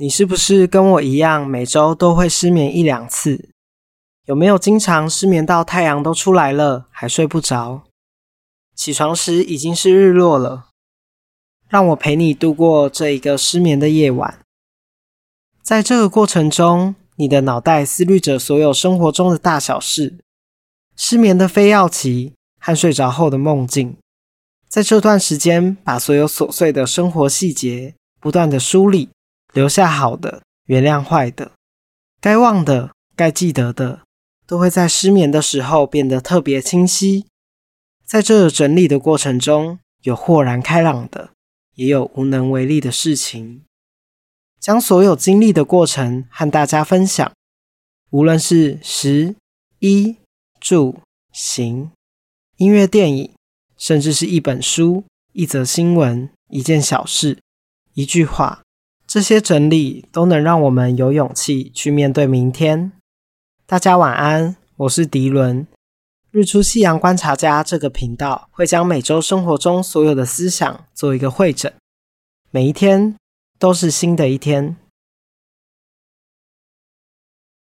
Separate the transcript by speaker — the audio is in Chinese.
Speaker 1: 你是不是跟我一样，每周都会失眠一两次？有没有经常失眠到太阳都出来了，还睡不着？起床时已经是日落了。让我陪你度过这一个失眠的夜晚。在这个过程中，你的脑袋思虑着所有生活中的大小事，失眠的非要期和睡着后的梦境。在这段时间，把所有琐碎的生活细节不断的梳理，留下好的，原谅坏的，该忘的、该记得的，都会在失眠的时候变得特别清晰。在这整理的过程中，有豁然开朗的。也有无能为力的事情，将所有经历的过程和大家分享。无论是食、衣、住、行、音乐、电影，甚至是一本书、一则新闻、一件小事、一句话，这些整理都能让我们有勇气去面对明天。大家晚安，我是迪伦。日出夕阳观察家这个频道会将每周生活中所有的思想做一个会诊，每一天都是新的一天。